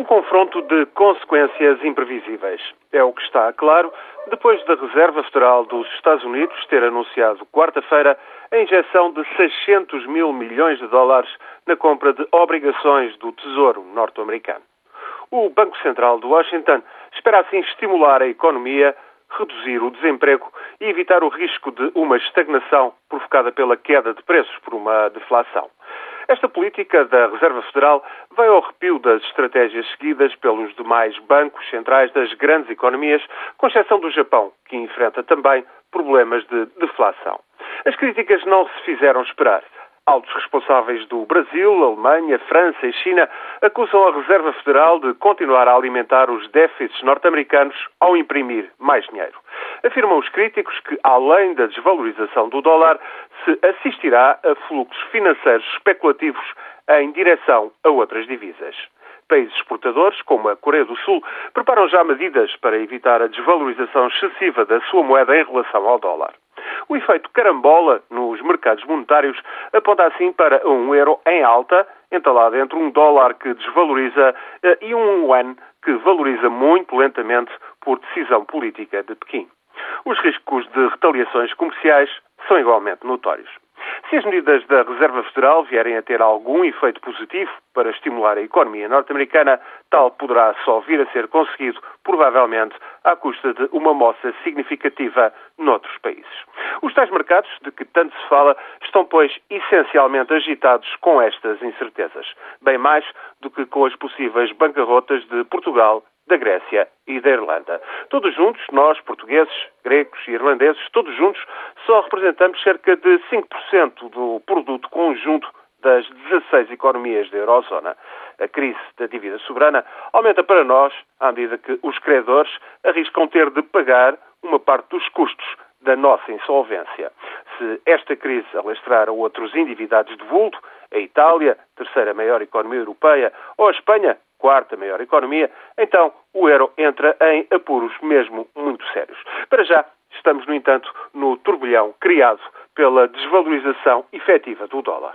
Um confronto de consequências imprevisíveis. É o que está claro depois da Reserva Federal dos Estados Unidos ter anunciado quarta-feira a injeção de 600 mil milhões de dólares na compra de obrigações do Tesouro norte-americano. O Banco Central de Washington espera assim estimular a economia, reduzir o desemprego e evitar o risco de uma estagnação provocada pela queda de preços por uma deflação. Esta política da Reserva Federal vai ao arrepio das estratégias seguidas pelos demais bancos centrais das grandes economias, com exceção do Japão, que enfrenta também problemas de deflação. As críticas não se fizeram esperar. Altos responsáveis do Brasil, Alemanha, França e China acusam a Reserva Federal de continuar a alimentar os déficits norte-americanos ao imprimir mais dinheiro. Afirmam os críticos que, além da desvalorização do dólar, se assistirá a fluxos financeiros especulativos em direção a outras divisas. Países exportadores, como a Coreia do Sul, preparam já medidas para evitar a desvalorização excessiva da sua moeda em relação ao dólar. O efeito carambola nos mercados monetários aponta assim para um euro em alta, entalado entre um dólar que desvaloriza eh, e um yuan que valoriza muito lentamente por decisão política de Pequim. Os riscos de retaliações comerciais são igualmente notórios. Se as medidas da Reserva Federal vierem a ter algum efeito positivo para estimular a economia norte-americana, tal poderá só vir a ser conseguido, provavelmente, à custa de uma moça significativa noutros países. Os tais mercados, de que tanto se fala, estão, pois, essencialmente agitados com estas incertezas, bem mais do que com as possíveis bancarrotas de Portugal da Grécia e da Irlanda. Todos juntos, nós, portugueses, gregos e irlandeses, todos juntos, só representamos cerca de 5% do produto conjunto das 16 economias da Eurozona. A crise da dívida soberana aumenta para nós à medida que os credores arriscam ter de pagar uma parte dos custos da nossa insolvência. Se esta crise alastrar a outros endividados de vulto, a Itália, terceira maior economia europeia, ou a Espanha, quarta maior economia, então o euro entra em apuros mesmo muito sérios. Para já, estamos, no entanto, no turbilhão criado pela desvalorização efetiva do dólar.